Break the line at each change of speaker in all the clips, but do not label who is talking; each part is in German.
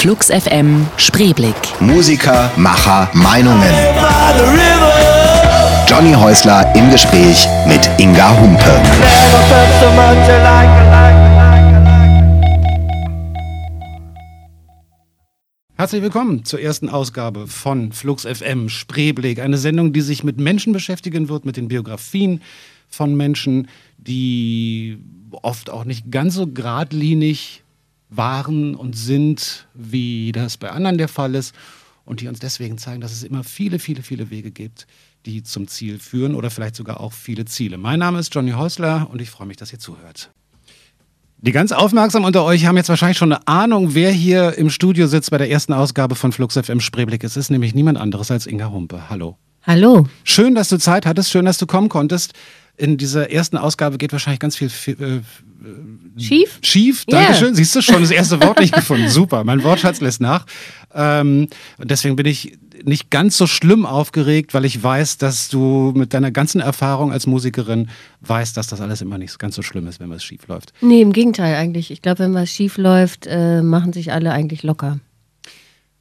Flux FM Spreeblick.
Musiker, Macher, Meinungen. Johnny Häusler im Gespräch mit Inga Humpe.
Herzlich willkommen zur ersten Ausgabe von Flux FM Spreeblick, eine Sendung, die sich mit Menschen beschäftigen wird, mit den Biografien von Menschen, die oft auch nicht ganz so geradlinig waren und sind, wie das bei anderen der Fall ist und die uns deswegen zeigen, dass es immer viele, viele, viele Wege gibt, die zum Ziel führen oder vielleicht sogar auch viele Ziele. Mein Name ist Johnny Häusler und ich freue mich, dass ihr zuhört. Die ganz aufmerksam unter euch haben jetzt wahrscheinlich schon eine Ahnung, wer hier im Studio sitzt bei der ersten Ausgabe von Flux FM Spreeblick. Es ist nämlich niemand anderes als Inga Humpe. Hallo.
Hallo.
Schön, dass du Zeit hattest, schön, dass du kommen konntest. In dieser ersten Ausgabe geht wahrscheinlich ganz viel äh,
Schief?
Schief,
Yeah.
Dankeschön. Siehst du schon das erste Wort nicht gefunden. Super, mein Wortschatz lässt nach. Ähm, und deswegen bin ich nicht ganz so schlimm aufgeregt, weil ich weiß, dass du mit deiner ganzen Erfahrung als Musikerin weißt, dass das alles immer nicht ganz so schlimm ist, wenn was schief läuft.
Nee, im Gegenteil eigentlich. Ich glaube, wenn was schief läuft, äh, machen sich alle eigentlich locker.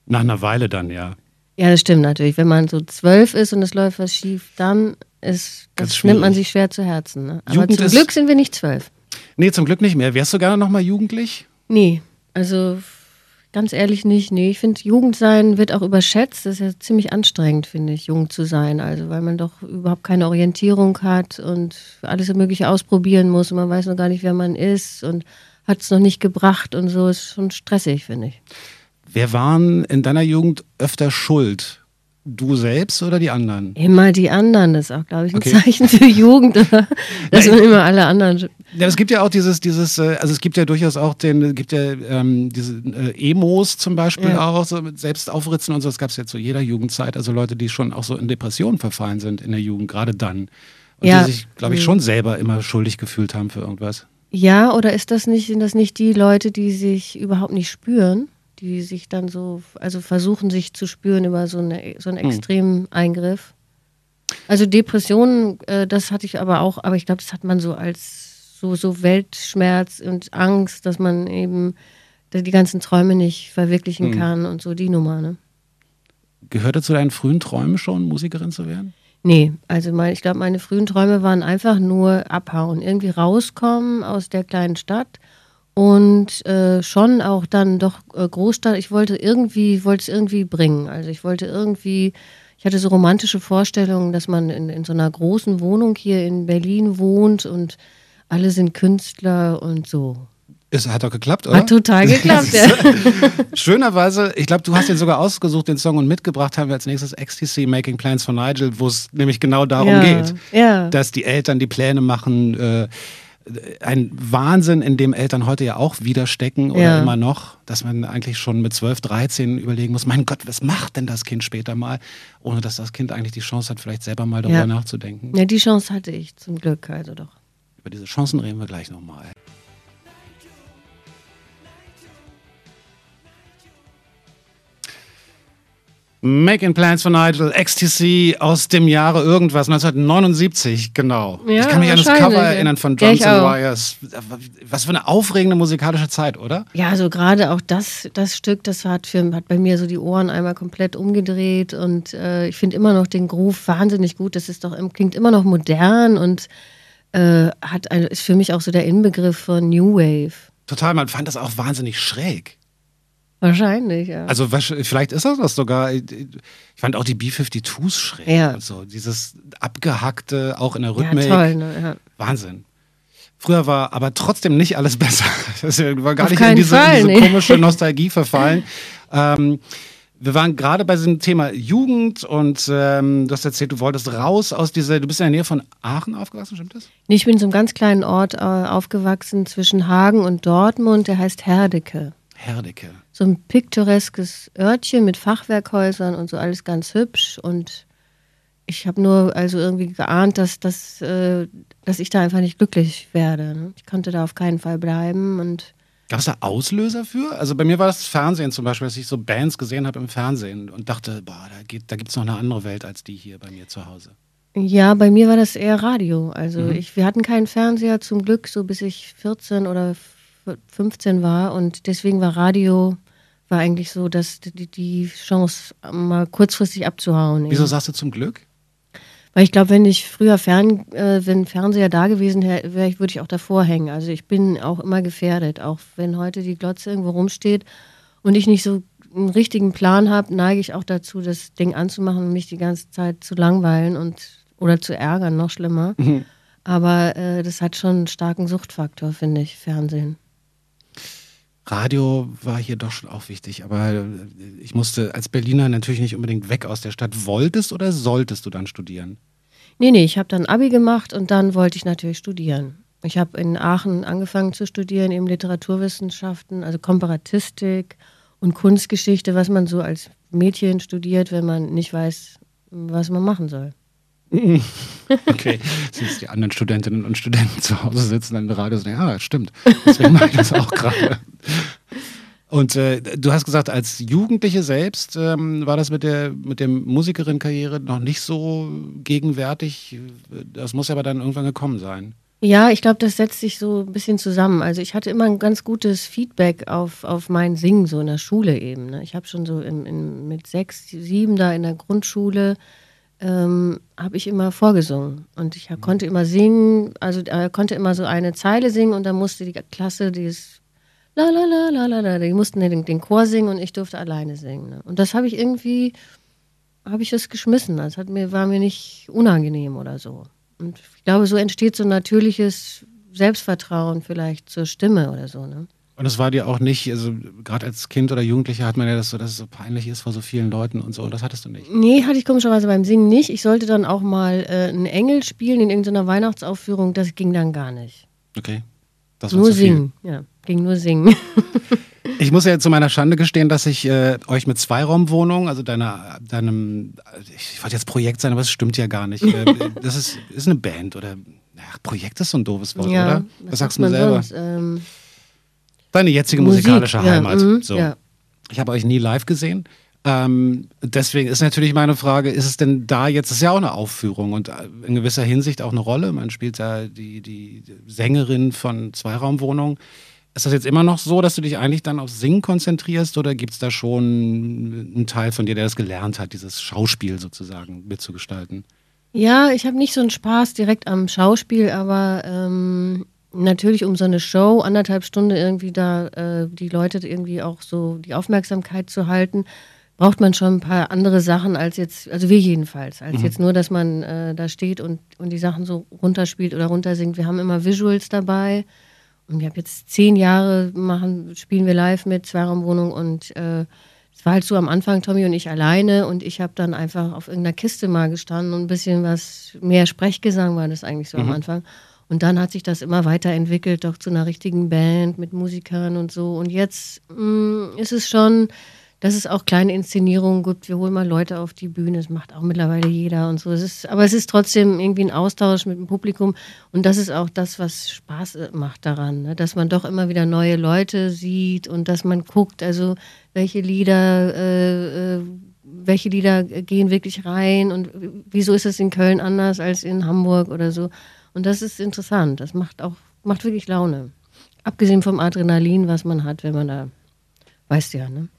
Nach einer Weile dann, ja.
Ja, das stimmt natürlich. Wenn man so zwölf ist und es läuft was schief, dann ist das nimmt man sich schwer zu Herzen. Ne? Aber
Jugend
zum Glück sind wir nicht zwölf.
Nee, zum Glück nicht mehr. Wärst du gerne noch mal jugendlich?
Nee, also ganz ehrlich nicht. Nee, ich finde, Jugend sein wird auch überschätzt. Das ist ja ziemlich anstrengend, finde ich, jung zu sein. Also, weil man doch überhaupt keine Orientierung hat und alles Mögliche ausprobieren muss und man weiß noch gar nicht, wer man ist und hat es noch nicht gebracht und so. Ist schon stressig, finde ich.
Wer waren in deiner Jugend öfter schuld? Du selbst oder die anderen?
Immer die anderen, das ist auch, glaube ich, ein
Okay.
Zeichen für Jugend, oder? dass
Nein.
man immer alle anderen.
Ja, es gibt ja auch dieses, dieses, äh, also es gibt ja durchaus auch den, es gibt ja ähm, diese äh, Emos zum Beispiel
Ja.
auch, so mit Selbstaufritzen und so, das gab es ja zu jeder Jugendzeit, also Leute, die schon auch so in Depressionen verfallen sind in der Jugend, gerade dann. Und
Ja.
die sich, glaube ich,
Mhm.
schon selber immer schuldig gefühlt haben für irgendwas.
Ja, oder ist das nicht, sind das nicht die Leute, die sich überhaupt nicht spüren? Die sich dann so, also versuchen sich zu spüren über so, eine, so einen
Hm.
extremen Eingriff. Also Depressionen, äh, das hatte ich aber auch, aber ich glaube, das hat man so als so, so Weltschmerz und Angst, dass man eben die ganzen Träume nicht verwirklichen
Hm.
kann und so die Nummer, ne?
Gehörte zu deinen frühen Träumen schon, Musikerin zu werden?
Nee, also mein, ich glaube, meine frühen Träume waren einfach nur abhauen, irgendwie rauskommen aus der kleinen Stadt und äh, schon auch dann doch äh, Großstadt. Ich wollte irgendwie, wollte es irgendwie bringen. Also ich wollte irgendwie, ich hatte so romantische Vorstellungen, dass man in, in so einer großen Wohnung hier in Berlin wohnt und alle sind Künstler und so.
Es hat doch geklappt, oder?
Hat total geklappt, ja.
Schönerweise, ich glaube, du hast den sogar ausgesucht, den Song, und mitgebracht haben wir als nächstes XTC Making Plans for Nigel, wo es nämlich genau darum
ja,
geht.
Ja.
dass die Eltern die Pläne machen. Äh, ein Wahnsinn, in dem Eltern heute ja auch wieder stecken oder
Ja.
immer noch, dass man eigentlich schon mit 12, 13 überlegen muss, mein Gott, was macht denn das Kind später mal, ohne dass das Kind eigentlich die Chance hat, vielleicht selber mal darüber
Ja.
nachzudenken.
ja, die Chance hatte ich zum Glück, also doch.
Über diese Chancen reden wir gleich nochmal. Making Plans for Nigel, XTC aus dem Jahre irgendwas, 1979, genau.
Ja,
ich kann mich an das Cover erinnern von
Ja,
Drums and. Wires. Was für eine aufregende musikalische Zeit, oder?
Ja, also gerade auch das, das Stück, das hat, für, hat bei mir so die Ohren einmal komplett umgedreht und äh, ich finde immer noch den Groove wahnsinnig gut. Das ist doch, klingt immer noch modern und äh, hat ein, ist für mich auch so der Inbegriff von New Wave.
Total, man fand das auch wahnsinnig schräg.
Wahrscheinlich, ja.
Also vielleicht ist das das sogar. Ich fand auch die B-52s schräg.
Ja.
Und so. Dieses abgehackte, auch in der
ja,
Rhythmik.
toll, ne? Ja.
Wahnsinn. Früher war aber trotzdem nicht alles besser. Das war gar
Auf
nicht in diese,
Fall,
diese
nee.
komische Nostalgie verfallen. ähm, wir waren gerade bei diesem Thema Jugend und ähm, du hast erzählt, du wolltest raus aus dieser, du bist in der Nähe von Aachen aufgewachsen, stimmt das?
Nee, Ich bin in so einem ganz kleinen Ort äh, aufgewachsen zwischen Hagen und Dortmund, der heißt Herdecke.
Herdecke.
So ein piktoreskes Örtchen mit Fachwerkhäusern und so alles ganz hübsch. Und ich habe nur also irgendwie geahnt, dass, dass, äh, dass ich da einfach nicht glücklich werde. Ne? Ich konnte da auf keinen Fall bleiben. Und
Gab es da Auslöser für? Also bei mir war das Fernsehen zum Beispiel, dass ich so Bands gesehen habe im Fernsehen und dachte, boah, da, geht, da gibt es noch eine andere Welt als die hier bei mir zu Hause.
ja, bei mir war das eher Radio. Also
Mhm.
ich, wir hatten keinen Fernseher zum Glück, so bis ich 14 oder f- 15 war. Und deswegen war Radio war eigentlich so, dass die, die Chance mal kurzfristig abzuhauen.
Wieso
eben.
sagst du zum Glück?
Weil ich glaube, wenn ich früher Fern, äh, wenn Fernseher da gewesen wäre, wär, würde ich auch davor hängen. Also ich bin auch immer gefährdet. Auch wenn heute die Glotze irgendwo rumsteht und ich nicht so einen richtigen Plan habe, neige ich auch dazu, das Ding anzumachen und mich die ganze Zeit zu langweilen und oder zu ärgern, noch schlimmer. Aber äh, das hat schon einen starken Suchtfaktor, finde ich, Fernsehen.
Radio war hier doch schon auch wichtig, aber äh, ich musste als Berliner natürlich nicht unbedingt weg aus der Stadt. Wolltest oder solltest du dann studieren?
Nee, nee, ich habe dann Abi gemacht und dann wollte ich natürlich studieren. Ich habe in Aachen angefangen zu studieren, eben Literaturwissenschaften, also Komparatistik und Kunstgeschichte, was man so als Mädchen studiert, wenn man nicht weiß, was man machen soll.
Okay, siehst die anderen Studentinnen und Studenten zu Hause sitzen dann im Radio und sagen, ja, das stimmt. Deswegen mache ich das auch gerade. Und äh, du hast gesagt, als Jugendliche selbst ähm, war das mit der, mit der Musikerin-Karriere noch nicht so gegenwärtig. Das muss aber dann irgendwann gekommen sein.
Ja, ich glaube, das setzt sich so ein bisschen zusammen. Also ich hatte immer ein ganz gutes Feedback auf, auf mein Singen, so in der Schule eben. Ne? Ich habe schon so in, in, mit sechs, sieben da in der Grundschule ähm, habe ich immer vorgesungen und ich hab, konnte immer singen, also äh, konnte immer so eine Zeile singen und dann musste die Klasse dieses la la la la la la, die mussten den, den Chor singen und ich durfte alleine singen. Ne? Und das habe ich irgendwie, habe ich das geschmissen. Das hat mir, war mir nicht unangenehm oder so. Und ich glaube, so entsteht so ein natürliches Selbstvertrauen vielleicht zur Stimme oder so. Ne?
Und es war dir auch nicht, also gerade als Kind oder Jugendlicher hat man ja das so, dass es so peinlich ist vor so vielen Leuten und so. Und das hattest du nicht.
Nee, hatte ich komischerweise beim Singen nicht. Ich sollte dann auch mal äh, einen Engel spielen in irgendeiner Weihnachtsaufführung. Das ging dann gar nicht.
Okay. Das war
Nur singen. Ja, ging nur singen.
Ich muss ja zu meiner Schande gestehen, dass ich äh, euch mit Zweiraumwohnungen, also deiner, deinem, ich wollte jetzt Projekt sein, aber es stimmt ja gar nicht. Äh, das ist, ist eine Band oder, ach, Projekt ist so ein doofes Wort, oder? Was sagst du
man
selber?
sonst? Ähm,
Deine jetzige
Musik,
musikalische
ja,
Heimat.
mhm,
so.
ja.
Ich habe euch nie live gesehen. Ähm, deswegen ist natürlich meine Frage, ist es denn da jetzt, ist ja auch eine Aufführung und äh, in gewisser Hinsicht auch eine Rolle. Man spielt ja die, die Sängerin von Zweiraumwohnung. Ist das jetzt immer noch so, dass du dich eigentlich dann aufs Singen konzentrierst oder gibt es da schon einen Teil von dir, der das gelernt hat, dieses Schauspiel sozusagen mitzugestalten?
Ja, ich habe nicht so einen Spaß direkt am Schauspiel, aber ähm, natürlich um so eine Show, anderthalb Stunden irgendwie da äh, die Leute irgendwie auch so die Aufmerksamkeit zu halten, braucht man schon ein paar andere Sachen als jetzt, also wir jedenfalls, als jetzt nur, dass man äh, da steht und, und die Sachen so runterspielt oder runtersingt. Wir haben immer Visuals dabei. Und ich habe jetzt zehn Jahre machen, spielen wir live mit Zweiraumwohnung und äh, es war halt so am Anfang Tommy und ich alleine und ich habe dann einfach auf irgendeiner Kiste mal gestanden und ein bisschen was mehr Sprechgesang war das eigentlich so am Anfang. Und dann hat sich das immer weiterentwickelt, doch zu einer richtigen Band mit Musikern und so. Und jetzt mh, ist es schon, dass es auch kleine Inszenierungen gibt. Wir holen mal Leute auf die Bühne, das macht auch mittlerweile jeder und so. Es ist, aber es ist trotzdem irgendwie ein Austausch mit dem Publikum. Und das ist auch das, was Spaß macht daran, ne? dass man doch immer wieder neue Leute sieht und dass man guckt, also welche Lieder, äh, äh, welche Lieder gehen wirklich rein und wieso ist es in Köln anders als in Hamburg oder so. Und das ist interessant. Das macht auch, macht wirklich Laune. Abgesehen vom Adrenalin, was man hat, wenn man da, weißt du ja, ne?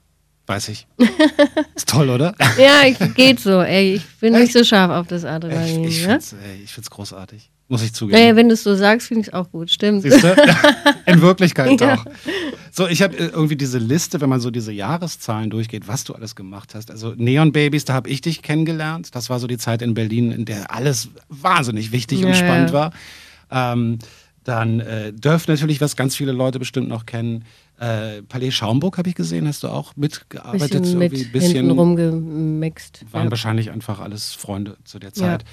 Weiß ich. Ist toll, oder?
Ja, ich, geht so. Ey, ich bin nicht so scharf auf das
Ich,
Adrenalin.
ich
ja?
finde es ich find's großartig. Muss ich zugeben.
Naja, wenn du es so sagst, finde ich es auch gut. Stimmt.
Siehst du? In Wirklichkeit
Ja.
auch. So, ich habe irgendwie diese Liste, wenn man so diese Jahreszahlen durchgeht, was du alles gemacht hast. Also Neon Babies, da habe ich dich kennengelernt. Das war so die Zeit in Berlin, in der alles wahnsinnig wichtig und
Ja,
spannend
ja.
war. Ähm, dann äh, Dörf natürlich, was ganz viele Leute bestimmt noch kennen. Äh, Palais Schaumburg habe ich gesehen, hast du auch mitgearbeitet.
bisschen mit hinten rumgemixt.
waren wahrscheinlich einfach alles Freunde zu der Zeit.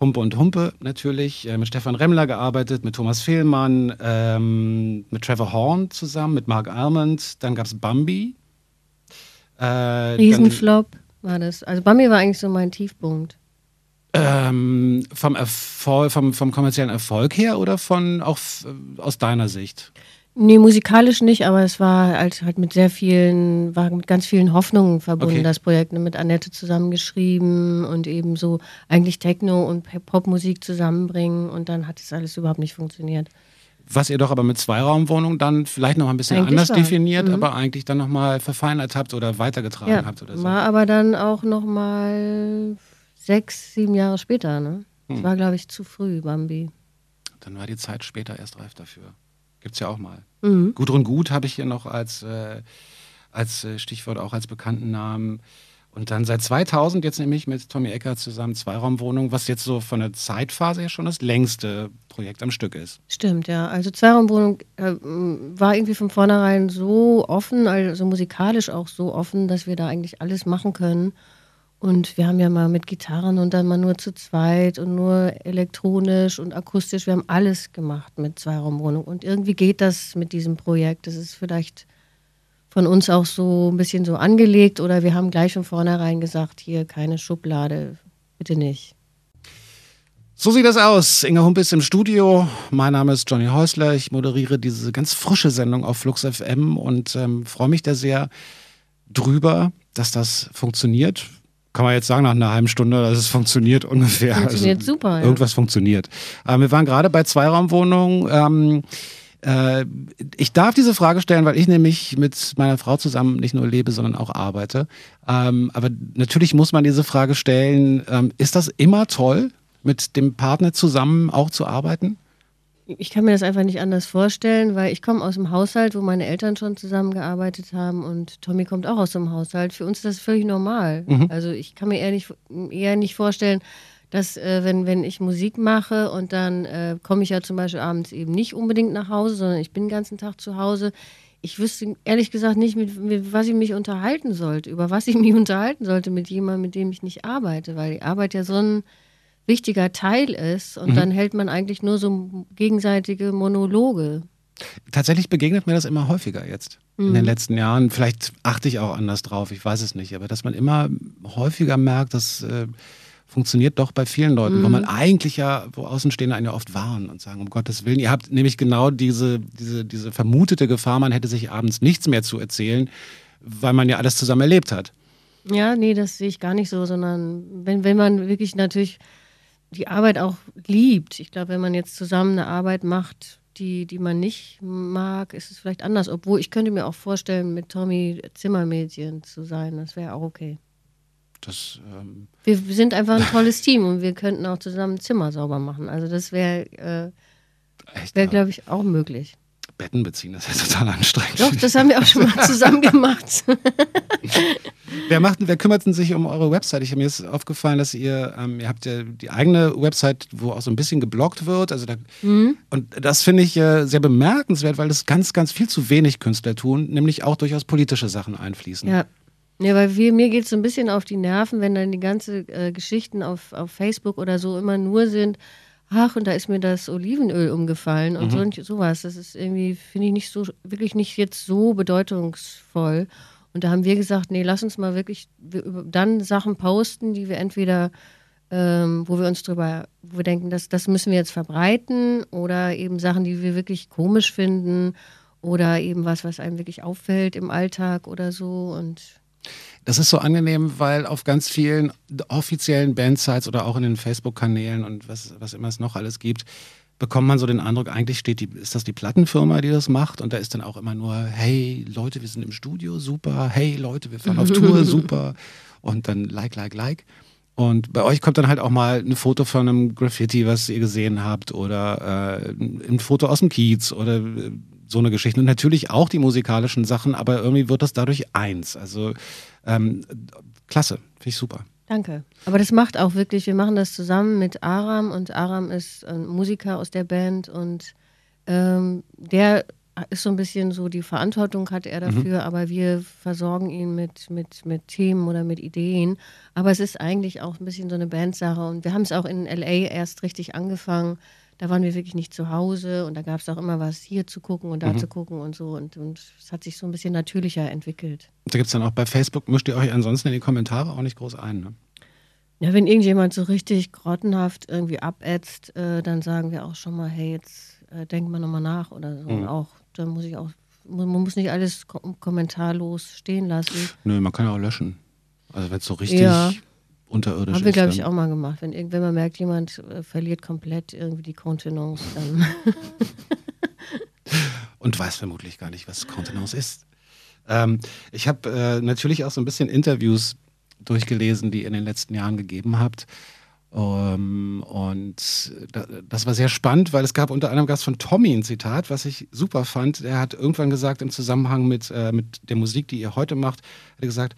Humpe und Humpe natürlich, äh, mit Stefan Remmler gearbeitet, mit Thomas Fehlmann, ähm, mit Trevor Horn zusammen, mit Mark Almond. Dann gab es Bambi. Äh,
Riesenflop war das. Also Bambi war eigentlich so mein Tiefpunkt.
Ähm, vom, Erfolg, vom, vom kommerziellen Erfolg her oder von auch aus deiner Sicht?
Nee, musikalisch nicht, aber es war halt, halt mit sehr vielen, war mit ganz vielen Hoffnungen verbunden,
Okay.
das Projekt. Mit Annette zusammengeschrieben und eben so eigentlich Techno und Popmusik zusammenbringen und dann hat es alles überhaupt nicht funktioniert.
was ihr doch aber mit Zweiraumwohnung dann vielleicht noch ein bisschen
Eigentlich
anders
war.
definiert,
Mhm.
aber eigentlich dann nochmal verfeinert habt oder weitergetragen
Ja,
habt oder so.
war aber dann auch noch mal sechs, sieben Jahre später. Ne?
Hm.
Das war, glaube ich, zu früh, Bambi.
Dann war die Zeit später erst reif dafür. Gibt's ja auch mal.
Mhm.
Gudrun Gut habe ich hier noch als, äh, als äh, Stichwort, auch als bekannten Namen. Und dann seit 2000 jetzt nämlich mit Tommy Ecker zusammen Zweiraumwohnung, was jetzt so von der Zeitphase her schon das längste Projekt am Stück ist.
Stimmt, ja. Also Zweiraumwohnung äh, war irgendwie von vornherein so offen, also musikalisch auch so offen, dass wir da eigentlich alles machen können. Und wir haben ja mal mit Gitarren und dann mal nur zu zweit und nur elektronisch und akustisch. Wir haben alles gemacht mit Zweiraumwohnung. Und irgendwie geht das mit diesem Projekt. Das ist vielleicht von uns auch so ein bisschen so angelegt oder wir haben gleich von vornherein gesagt, hier keine Schublade, bitte nicht.
So sieht das aus. Inga Hump ist im Studio. Mein Name ist Johnny Häusler. Ich moderiere diese ganz frische Sendung auf Flux FM und ähm, freue mich da sehr drüber, dass das funktioniert. Kann man jetzt sagen nach einer halben Stunde, dass es funktioniert ungefähr.
Funktioniert super, ja.
Irgendwas funktioniert. Ähm, wir waren gerade bei Zweiraumwohnungen. Ähm, äh, ich darf diese Frage stellen, weil ich nämlich mit meiner Frau zusammen nicht nur lebe, sondern auch arbeite. Ähm, aber natürlich muss man diese Frage stellen, ähm, ist das immer toll, mit dem Partner zusammen auch zu arbeiten?
Ich kann mir das einfach nicht anders vorstellen, weil ich komme aus dem Haushalt, wo meine Eltern schon zusammengearbeitet haben und Tommy kommt auch aus dem Haushalt. Für uns ist das völlig normal. Also ich kann mir eher nicht, eher nicht vorstellen, dass äh, wenn, wenn ich Musik mache und dann äh, komme ich ja zum Beispiel abends eben nicht unbedingt nach Hause, sondern ich bin den ganzen Tag zu Hause. Ich wüsste ehrlich gesagt nicht, mit, mit was ich mich unterhalten sollte, über was ich mich unterhalten sollte mit jemandem, mit dem ich nicht arbeite, weil die Arbeit ja so ein wichtiger Teil ist und dann hält man eigentlich nur so gegenseitige Monologe.
Tatsächlich begegnet mir das immer häufiger jetzt in
Mhm.
den letzten Jahren. Vielleicht achte ich auch anders drauf, ich weiß es nicht, aber dass man immer häufiger merkt, das äh, funktioniert doch bei vielen Leuten,
Mhm.
wo man eigentlich ja, wo Außenstehende einen ja oft warnen und sagen, um Gottes Willen, ihr habt nämlich genau diese, diese, diese vermutete Gefahr, man hätte sich abends nichts mehr zu erzählen, weil man ja alles zusammen erlebt hat.
Ja, nee, das sehe ich gar nicht so, sondern wenn, wenn man wirklich natürlich die Arbeit auch liebt. Ich glaube, wenn man jetzt zusammen eine Arbeit macht, die, die man nicht mag, ist es vielleicht anders. Obwohl ich könnte mir auch vorstellen, mit Tommy Zimmermädchen zu sein. Das wäre auch okay.
Das, ähm,
Wir, sind einfach ein tolles Team und wir könnten auch zusammen Zimmer sauber machen. Also das wäre, äh,
ja,
glaube ich, auch möglich.
Betten beziehen, das ist ja total anstrengend.
Doch, das haben wir auch schon mal zusammen gemacht.
Wer macht, wer kümmert denn sich um eure Website? Ich, mir ist aufgefallen, dass ihr, ähm, ihr habt ja die eigene Website, wo auch so ein bisschen geblockt wird. Also da, Und das finde ich äh, sehr bemerkenswert, weil das ganz, ganz viel zu wenig Künstler tun, nämlich auch durchaus politische Sachen einfließen.
Ja. Ja, weil wir, mir geht es so ein bisschen auf die Nerven, wenn dann die ganze äh, Geschichten auf, auf Facebook oder so immer nur sind, ach, und da ist mir das Olivenöl umgefallen und so, und sowas. Das ist irgendwie, finde ich, nicht so, wirklich nicht jetzt so bedeutungsvoll. Und da haben wir gesagt, nee, lass uns mal wirklich dann Sachen posten, die wir entweder, ähm, wo wir uns drüber, wo wir denken, das, das müssen wir jetzt verbreiten oder eben Sachen, die wir wirklich komisch finden oder eben was, was einem wirklich auffällt im Alltag oder so und
Das ist so angenehm, weil auf ganz vielen offiziellen Bandsites oder auch in den Facebook-Kanälen und was, was immer es noch alles gibt, bekommt man so den Eindruck, eigentlich steht die, ist das die Plattenfirma, die das macht? Und da ist dann auch immer nur, hey Leute, wir sind im Studio, super, hey Leute, wir fahren auf Tour, super. Und dann like, like, like. Und bei euch kommt dann halt auch mal ein Foto von einem Graffiti, was ihr gesehen habt oder äh, ein Foto aus dem Kiez oder äh, so eine Geschichte. Und natürlich auch die musikalischen Sachen, aber irgendwie wird das dadurch eins. Also ähm, klasse, finde ich super.
Danke. Aber das macht auch wirklich, wir machen das zusammen mit Aram und Aram ist ein Musiker aus der Band und ähm, der ist so ein bisschen so, die Verantwortung hat er dafür, aber wir versorgen ihn mit, mit, mit Themen oder mit Ideen. Aber es ist eigentlich auch ein bisschen so eine Bandsache und wir haben es auch in LA erst richtig angefangen. Da waren wir wirklich nicht zu Hause und da gab es auch immer was hier zu gucken und da zu gucken und so und, und es hat sich so ein bisschen natürlicher entwickelt.
Da gibt es dann auch bei Facebook, mischt ihr euch ansonsten in die Kommentare auch nicht groß ein. Ne?
Ja, wenn irgendjemand so richtig grottenhaft irgendwie abätzt, äh, dann sagen wir auch schon mal, hey, jetzt äh, denkt man nochmal nach oder so. Und auch, da muss ich auch, man muss nicht alles ko kommentarlos stehen lassen.
Nö, man kann ja auch löschen. Also wenn es so richtig
Ja.
Unterirdisch
Haben wir, glaube ich, auch mal gemacht. Wenn, irgend- wenn man merkt, jemand äh, verliert komplett irgendwie die Kontenance, dann.
und weiß vermutlich gar nicht, was Kontenance ist. Ähm, ich habe äh, natürlich auch so ein bisschen Interviews durchgelesen, die ihr in den letzten Jahren gegeben habt. Ähm, und da, das war sehr spannend, weil es gab unter anderem gab's von Tommy ein Zitat, was ich super fand. Er hat irgendwann gesagt im Zusammenhang mit, äh, mit der Musik, die ihr heute macht, hat er gesagt,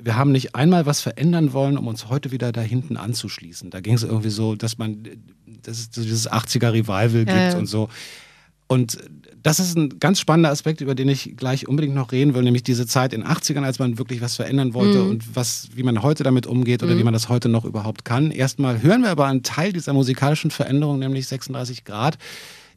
wir haben nicht einmal was verändern wollen, um uns heute wieder da hinten anzuschließen. Da ging es irgendwie so, dass man, dass es dieses 80er Revival gibt
Ja, ja.
und so. Und das ist ein ganz spannender Aspekt, über den ich gleich unbedingt noch reden will, nämlich diese Zeit in den 80ern, als man wirklich was verändern wollte
Mhm.
und was, wie man heute damit umgeht oder wie man das heute noch überhaupt kann. Erstmal hören wir aber einen Teil dieser musikalischen Veränderung, nämlich 36 Grad,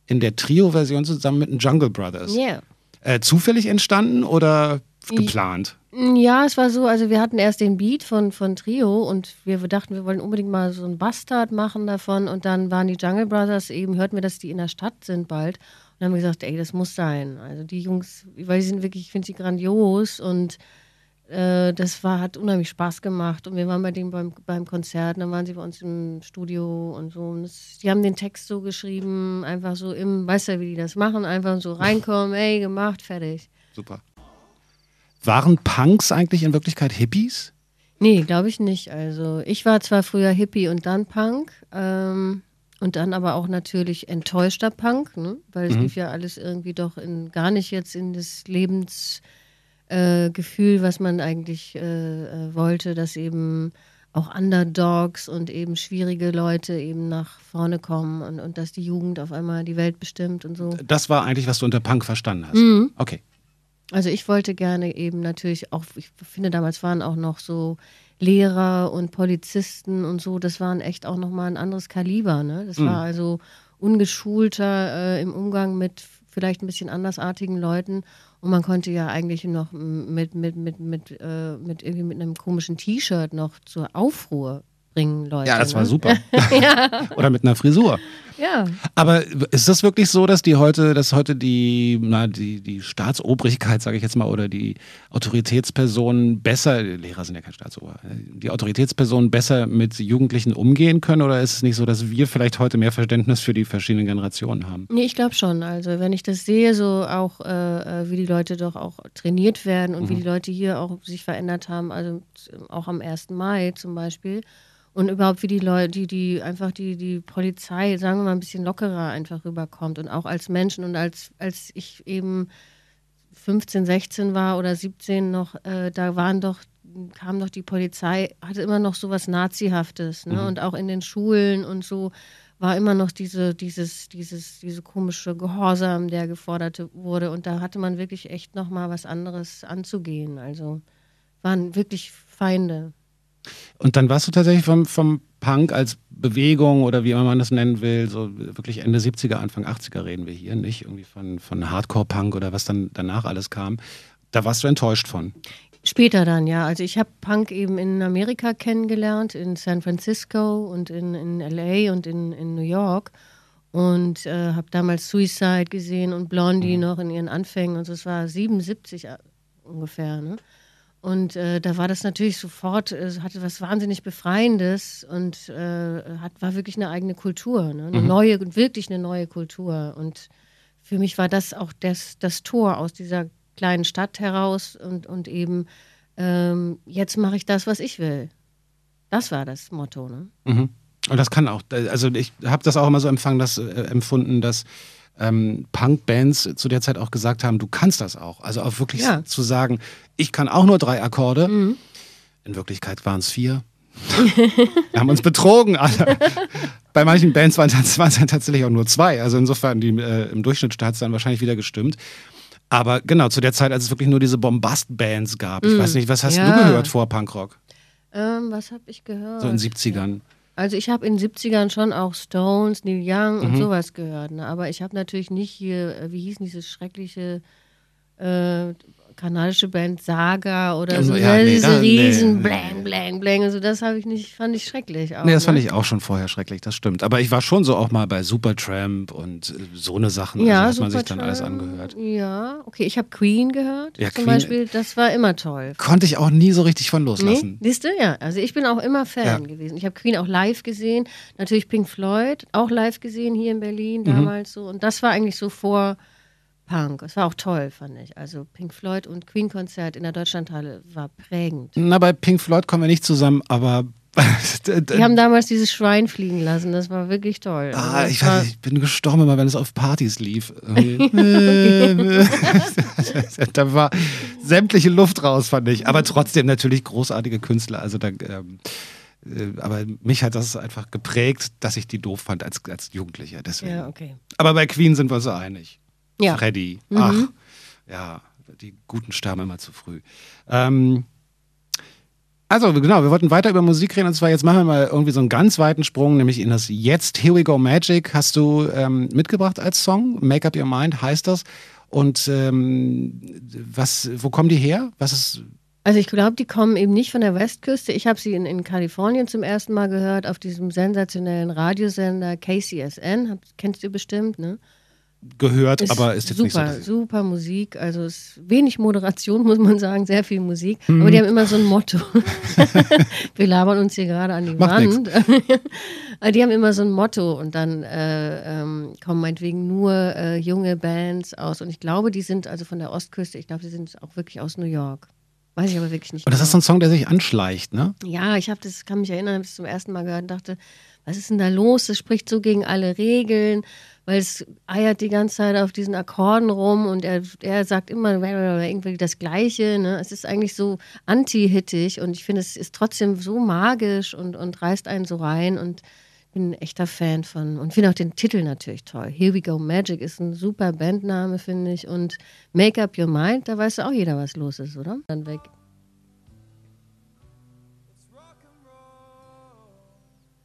in der Trio-Version zusammen mit den Jungle Brothers.
Yeah.
Äh, zufällig entstanden oder geplant?
Ja, es war so, also wir hatten erst den Beat von, von Trio und wir dachten, wir wollen unbedingt mal so einen Bastard machen davon und dann waren die Jungle Brothers eben, hörten wir, dass die in der Stadt sind bald und dann haben wir gesagt, ey, das muss sein. Also die Jungs, weil die sind wirklich, ich finde sie grandios und äh, das war, hat unheimlich Spaß gemacht und wir waren bei denen beim, beim Konzert, und dann waren sie bei uns im Studio und so. Und das, die haben den Text so geschrieben, einfach so im, weißt du, wie die das machen, einfach so reinkommen, ey, gemacht, fertig.
Super. Waren Punks eigentlich in Wirklichkeit Hippies?
Nee, glaube ich nicht. Also ich war zwar früher Hippie und dann Punk ähm, und dann aber auch natürlich enttäuschter Punk, ne? weil es lief ja alles irgendwie doch in, gar nicht jetzt in das Lebensgefühl, äh, was man eigentlich äh, äh, wollte, dass eben auch Underdogs und eben schwierige Leute eben nach vorne kommen und, und dass die Jugend auf einmal die Welt bestimmt und so.
Das war eigentlich, was du unter Punk verstanden hast.
Mhm.
Okay.
Also ich wollte gerne eben natürlich auch, ich finde damals waren auch noch so Lehrer und Polizisten und so, das waren echt auch nochmal ein anderes Kaliber. Ne? Das war also ungeschulter äh, im Umgang mit vielleicht ein bisschen andersartigen Leuten und man konnte ja eigentlich noch mit, mit, mit, mit, äh, mit irgendwie mit einem komischen T-Shirt noch zur Aufruhr bringen, Leute.
Ja, das war
ne?
super. Oder mit einer Frisur.
Ja.
Aber ist das wirklich so, dass die heute, dass heute die, na, die, die Staatsobrigkeit, sage ich jetzt mal, oder die Autoritätspersonen besser, Lehrer sind ja kein Staatsober, die Autoritätspersonen besser mit Jugendlichen umgehen können? Oder ist es nicht so, dass wir vielleicht heute mehr Verständnis für die verschiedenen Generationen haben?
Nee, ich glaube schon. Also wenn ich das sehe, so auch, äh, äh, wie die Leute doch auch trainiert werden und wie die Leute hier auch sich verändert haben, also auch am 1. Mai zum Beispiel. Und überhaupt, wie die Leute, die, die einfach die, die Polizei, sagen wir mal, ein bisschen lockerer einfach rüberkommt. Und auch als Menschen und als, als ich eben 15, 16 war oder 17 noch, äh, da waren doch, kam doch die Polizei, hatte immer noch so was Nazihaftes, ne? Und auch in den Schulen und so war immer noch diese, dieses, dieses, diese komische Gehorsam, der gefordert wurde. Und da hatte man wirklich echt noch mal was anderes anzugehen. Also waren wirklich Feinde.
Und dann warst du tatsächlich vom, vom Punk als Bewegung oder wie immer man das nennen will, so wirklich Ende 70er, Anfang 80er reden wir hier, nicht irgendwie von, von Hardcore-Punk oder was dann danach alles kam. Da warst du enttäuscht von.
Später dann, ja. Also ich habe Punk eben in Amerika kennengelernt, in San Francisco und in, in LA und in, in New York. Und äh, habe damals Suicide gesehen und Blondie noch in ihren Anfängen. Und so, es war 77 ungefähr. Ne? Und äh, da war das natürlich sofort, es hatte was wahnsinnig Befreiendes und äh, hat, war wirklich eine eigene Kultur, ne? eine neue, wirklich eine neue Kultur. Und für mich war das auch das, das Tor aus dieser kleinen Stadt heraus und, und eben ähm, jetzt mache ich das, was ich will. Das war das Motto. Ne?
Mhm. Und das kann auch, also ich habe das auch immer so empfangen, dass, äh, empfunden, dass ähm, Punk-Bands zu der Zeit auch gesagt haben, du kannst das auch. Also auch wirklich
Ja.
zu sagen, ich kann auch nur drei Akkorde.
Mhm.
In Wirklichkeit waren es vier. Wir haben uns betrogen alle. Bei manchen Bands waren es dann tatsächlich auch nur zwei. Also insofern, die, äh, im Durchschnitt hat es dann wahrscheinlich wieder gestimmt. Aber genau, zu der Zeit, als es wirklich nur diese Bombast-Bands gab. Ich weiß nicht, was hast
Mhm. Ja.
du gehört vor Punkrock?
Ähm, was habe ich gehört?
So in den 70ern.
Also ich habe in den 70ern schon auch Stones, Neil Young
Mhm.
und sowas gehört. Ne? Aber ich habe natürlich nicht hier, äh, wie hieß denn dieses schreckliche äh, kanadische Band Saga oder
Ja,
so,
ja,
ne,
nee,
diese
da- nee,
riesen
nee.
Blang, Blang, Blang. Also das habe ich nicht, fand ich schrecklich. Auch,
Nee, das fand
ne?
ich auch schon vorher schrecklich, das stimmt. Aber ich war schon so auch mal bei Supertramp und äh, so eine Sachen,
Ja,
also, man sich dann alles angehört.
Ja, okay. Ich habe Queen gehört
Ja,
zum
Queen-
Beispiel. Das war immer toll.
Konnte ich auch nie so richtig von
Nee,
loslassen.
siehst du? Ja, also ich bin auch immer Fan
Ja.
gewesen. Ich habe Queen auch live gesehen. Natürlich Pink Floyd auch live gesehen hier in Berlin
Mhm.
damals so. Und das war eigentlich so vor Punk. Es war auch toll, fand ich. Also Pink Floyd und Queen-Konzert in der Deutschlandhalle war prägend.
Na, bei Pink Floyd kommen wir nicht zusammen, aber.
Die haben damals dieses Schwein fliegen lassen. Das war wirklich toll.
Ah,
Also
ich, weiß, ich bin gestorben, immer wenn es auf Partys lief. da war sämtliche Luft raus, fand ich. Aber trotzdem natürlich großartige Künstler. Also da, ähm, äh, aber mich hat das einfach geprägt, dass ich die doof fand als, als Jugendlicher. Deswegen.
ja, okay.
Aber bei Queen sind wir so einig.
Ja. Mhm.
Freddy. Ach, ja, die Guten sterben immer zu früh. Ähm, also, genau, wir wollten weiter über Musik reden und zwar jetzt machen wir mal irgendwie so einen ganz weiten Sprung, nämlich in das Jetzt. Here We Go Magic hast du ähm, mitgebracht als Song. Make Up Your Mind heißt das. Und ähm, was, wo kommen die her? Was ist.
Also ich glaube, die kommen eben nicht von der Westküste. Ich habe sie in, in Kalifornien zum ersten Mal gehört, auf diesem sensationellen Radiosender KCSN. Hab, kennst du bestimmt, ne?
Gehört, aber ist jetzt
super,
nicht so. ich-
super Musik. Also es ist wenig Moderation, muss man sagen, sehr viel Musik. Aber die haben immer so ein Motto. Wir labern uns hier gerade an die
Macht
Wand. Die haben immer so ein Motto und dann äh, ähm, kommen meinetwegen nur äh, junge Bands aus. Und ich glaube, die sind also von der Ostküste, ich glaube, die sind auch wirklich aus New York. Weiß ich aber wirklich nicht.
Und das ist so ein Song, der sich anschleicht, ne?
Ja, ich habe das, kann mich erinnern, habe es zum ersten Mal gehört und dachte, was ist denn da los? Das spricht so gegen alle Regeln, weil es eiert die ganze Zeit auf diesen Akkorden rum und er, er sagt immer irgendwie das Gleiche. Ne? Es ist eigentlich so anti-hittig und ich finde, es ist trotzdem so magisch und, und reißt einen so rein und bin ein echter Fan von und finde auch den Titel natürlich toll. Here We Go Magic ist ein super Bandname, finde ich. Und Make Up Your Mind, da weiß auch jeder, was los ist, oder? Dann weg.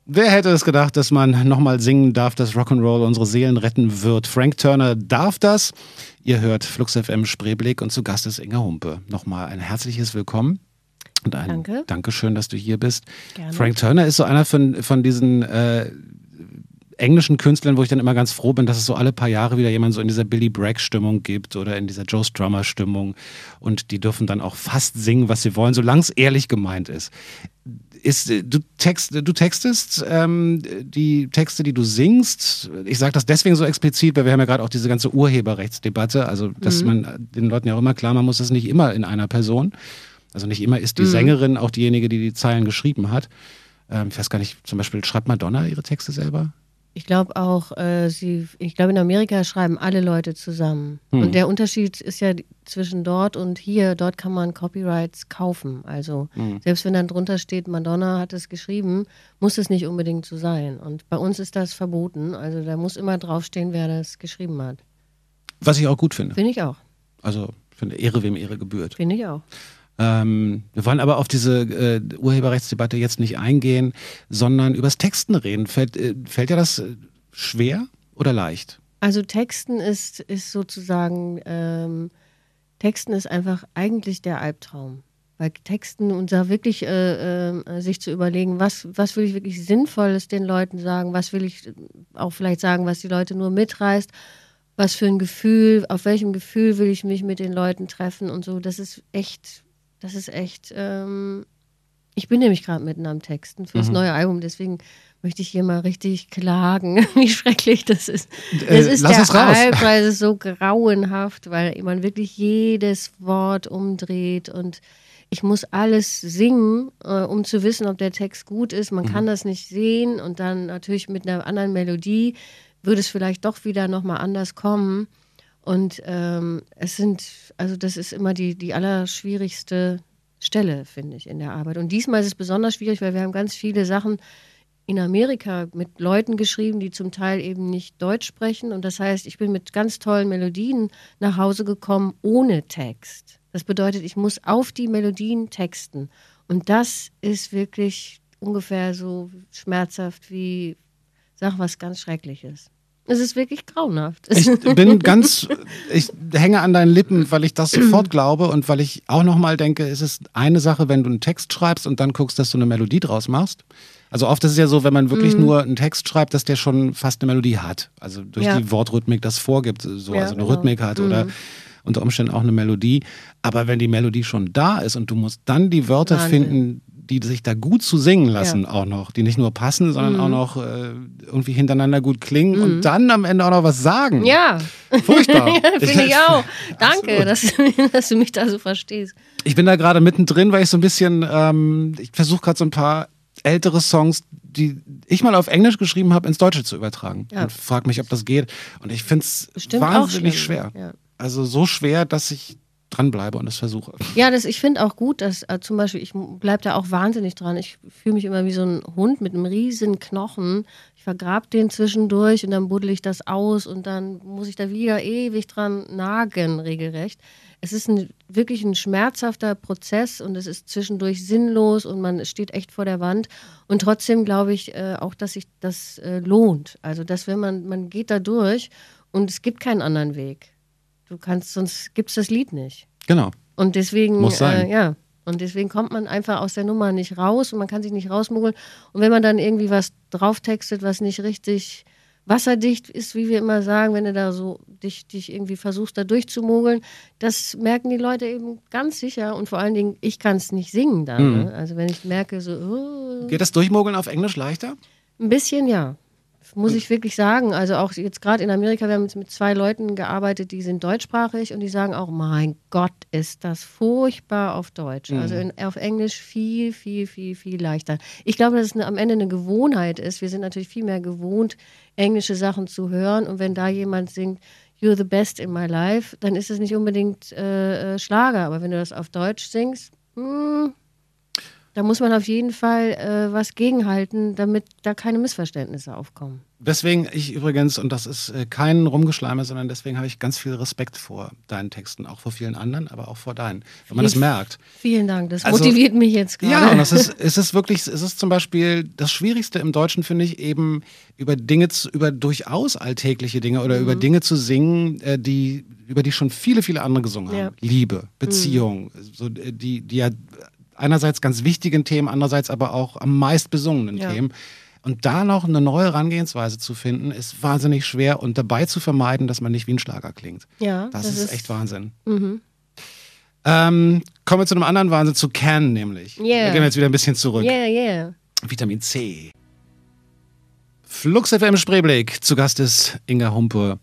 Wer hätte es gedacht, dass man nochmal singen darf, dass Rock'n'Roll unsere Seelen retten wird? Frank Turner darf das. Ihr hört Flux FM Spreeblick und zu Gast ist Inga Humpe. Nochmal ein herzliches Willkommen und ein
Danke.
Dankeschön, dass du hier bist.
Gerne.
Frank Turner ist so einer von, von diesen äh, englischen Künstlern, wo ich dann immer ganz froh bin, dass es so alle paar Jahre wieder jemand so in dieser Billy Bragg-Stimmung gibt oder in dieser Joe Strummer-Stimmung und die dürfen dann auch fast singen, was sie wollen, solange es ehrlich gemeint ist. Ist, äh, du, text, du textest ähm, die Texte, die du singst. Ich sage das deswegen so explizit, weil wir haben ja gerade auch diese ganze Urheberrechtsdebatte. Also, dass man den Leuten ja auch immer klar machen muss, ist nicht immer in einer Person. Also nicht immer ist die Sängerin auch diejenige, die die Zeilen geschrieben hat. Ähm, ich weiß gar nicht, zum Beispiel schreibt Madonna ihre Texte selber?
Ich glaube auch, äh, sie, ich glaube in Amerika schreiben alle Leute zusammen.
Hm.
Und der Unterschied ist ja zwischen dort und hier, dort kann man Copyrights kaufen. Also
Hm.
selbst wenn dann drunter steht, Madonna hat es geschrieben, muss es nicht unbedingt so sein. Und bei uns ist das verboten. Also da muss immer draufstehen, wer das geschrieben hat.
Was ich auch gut finde.
Finde ich auch.
Also, ich finde Ehre, wem Ehre gebührt.
Finde ich auch.
Ähm, wir wollen aber auf diese äh, Urheberrechtsdebatte jetzt nicht eingehen, sondern übers Texten reden. Fällt, äh, fällt dir das äh, schwer oder leicht?
Also Texten ist, ist sozusagen, ähm, Texten ist einfach eigentlich der Albtraum. Weil Texten und da wirklich äh, äh, sich zu überlegen, was, was will ich wirklich Sinnvolles den Leuten sagen, was will ich auch vielleicht sagen, was die Leute nur mitreißt, was für ein Gefühl, auf welchem Gefühl will ich mich mit den Leuten treffen und so, das ist echt, das ist echt, ähm, ich bin nämlich gerade mitten am Texten für das neue Album, deswegen möchte ich hier mal richtig klagen, wie schrecklich das ist.
Äh,
Es ist
lass
der
es
ist so grauenhaft, weil man wirklich jedes Wort umdreht und ich muss alles singen, äh, um zu wissen, ob der Text gut ist. Man
Mhm.
kann das nicht sehen und dann natürlich mit einer anderen Melodie würde es vielleicht doch wieder nochmal anders kommen. Und ähm, es sind, also das ist immer die, die allerschwierigste Stelle, finde ich, in der Arbeit. Und diesmal ist es besonders schwierig, weil wir haben ganz viele Sachen in Amerika mit Leuten geschrieben, die zum Teil eben nicht Deutsch sprechen. Und das heißt, ich bin mit ganz tollen Melodien nach Hause gekommen ohne Text. Das bedeutet, ich muss auf die Melodien texten. Und das ist wirklich ungefähr so schmerzhaft wie, sag was ganz Schreckliches. Es ist wirklich grauenhaft.
Ich bin ganz, ich hänge an deinen Lippen, weil ich das sofort glaube und weil ich auch nochmal denke, es ist eine Sache, wenn du einen Text schreibst und dann guckst, dass du eine Melodie draus machst. Also oft ist es ja so, wenn man wirklich
Mhm.
nur einen Text schreibt, dass der schon fast eine Melodie hat. Also durch
Ja.
die Wortrhythmik das vorgibt, so
Ja,
also eine
genau.
Rhythmik hat oder unter Umständen auch eine Melodie. Aber wenn die Melodie schon da ist und du musst dann die Wörter
Wahnsinn.
finden, die sich da gut zu singen lassen
Ja. Mhm.
auch noch, die nicht nur passen, sondern auch noch äh, irgendwie hintereinander gut klingen und dann am Ende auch noch was sagen.
Ja,
Furchtbar.
finde ich auch. Danke, dass, du- dass du mich da so verstehst.
Ich bin da gerade mittendrin, weil ich so ein bisschen, ähm, ich versuche gerade so ein paar ältere Songs, die ich mal auf Englisch geschrieben habe, ins Deutsche zu übertragen.
Ja.
Und frage mich, ob das geht. Und ich finde es wahnsinnig schwer.
ja.
Also so schwer, dass ich dranbleibe und es versuche.
Ja, das, ich finde auch gut, dass äh, zum Beispiel, ich bleibe da auch wahnsinnig dran. Ich fühle mich immer wie so ein Hund mit einem riesen Knochen. Ich vergrab den zwischendurch und dann buddel ich das aus und dann muss ich da wieder ewig dran nagen, regelrecht. Es ist ein, wirklich ein schmerzhafter Prozess und es ist zwischendurch sinnlos und man steht echt vor der Wand. Und trotzdem glaube ich äh, auch, dass sich das äh, lohnt. Also, dass wenn man, man geht da durch und es gibt keinen anderen Weg. Du kannst, sonst gibt es das Lied nicht.
Genau.
Und deswegen,
Muss sein.
Äh, ja. Und deswegen kommt man einfach aus der Nummer nicht raus und man kann sich nicht rausmogeln. Und wenn man dann irgendwie was drauftextet, was nicht richtig wasserdicht ist, wie wir immer sagen, wenn du da so dich, dich irgendwie versuchst, da durchzumogeln, das merken die Leute eben ganz sicher. Und vor allen Dingen, ich kann es nicht singen dann.
Mhm.
Ne? Also wenn ich merke, so, oh,
Geht das Durchmogeln auf Englisch leichter?
ein bisschen ja. Muss ich wirklich sagen. Also auch jetzt gerade in Amerika, wir haben jetzt mit zwei Leuten gearbeitet, die sind deutschsprachig und die sagen auch, mein Gott, ist das furchtbar auf Deutsch. Also in, auf Englisch viel, viel, viel, viel leichter. Ich glaube, dass es eine, am Ende eine Gewohnheit ist. Wir sind natürlich viel mehr gewohnt, englische Sachen zu hören. Und wenn da jemand singt, You're the best in my life, dann ist es nicht unbedingt äh, äh, Schlager. Aber wenn du das auf Deutsch singst, hm, da muss man auf jeden Fall äh, was gegenhalten, damit da keine Missverständnisse aufkommen.
Deswegen, ich übrigens, und das ist äh, kein Rumgeschleime, sondern deswegen habe ich ganz viel Respekt vor deinen Texten, auch vor vielen anderen, aber auch vor deinen, wenn man das merkt.
Vielen Dank, das
Also-
motiviert mich jetzt gerade.
Ja, und das ist, es ist wirklich, es ist zum Beispiel das Schwierigste im Deutschen, finde ich, eben über Dinge, zu, über durchaus alltägliche Dinge oder
Mhm.
über Dinge zu singen, äh, die, über die schon viele, viele andere gesungen haben.
Ja. Mhm.
Liebe, Beziehung, so, äh, die, die ja einerseits ganz wichtigen Themen, andererseits aber auch am meist besungenen
Ja.
Themen. Und da noch eine neue Herangehensweise zu finden, ist wahnsinnig schwer und dabei zu vermeiden, dass man nicht wie ein Schlager klingt.
Ja,
Das,
das
ist,
ist-
echt Wahnsinn.
Mhm.
Ähm, kommen wir zu einem anderen Wahnsinn, zu Can nämlich.
Yeah.
Wir gehen jetzt wieder ein bisschen zurück.
Yeah, yeah.
Vitamin C. Flux FM Spreeblick. Zu Gast ist Inga Humpe.